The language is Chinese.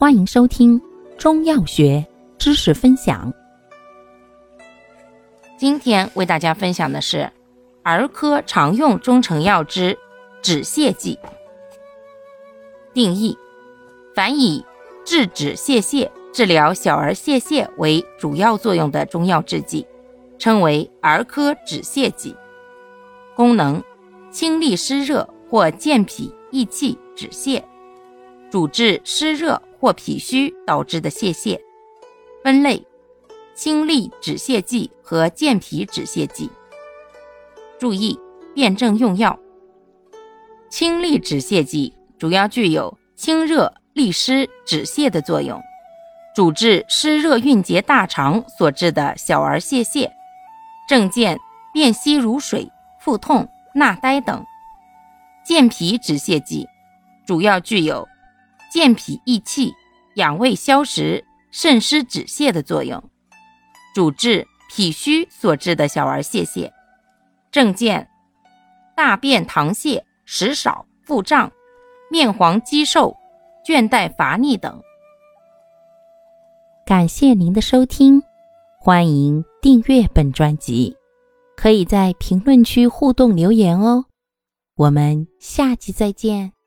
欢迎收听中药学知识分享。今天为大家分享的是儿科常用中成药之止泻剂。定义：凡以制止泻泻、治疗小儿泻泻为主要作用的中药制剂，称为儿科止泻剂。功能：清利湿热或健脾益气、止泻。主治湿热或脾虚导致的泄泻。分类：清利止泻剂和健脾止泻剂。注意：辨证用药。清利止泻剂主要具有清热利湿止泻的作用，主治湿热蕴结大肠所致的小儿泄泻，症见便稀如水、腹痛、纳呆等。健脾止泻剂主要具有。健脾益气、养胃消食、渗湿止泻的作用，主治脾虚所致的小儿泄泻，症见大便溏泻、食少、腹胀、面黄肌瘦、倦怠乏力等。感谢您的收听，欢迎订阅本专辑，可以在评论区互动留言哦。我们下期再见。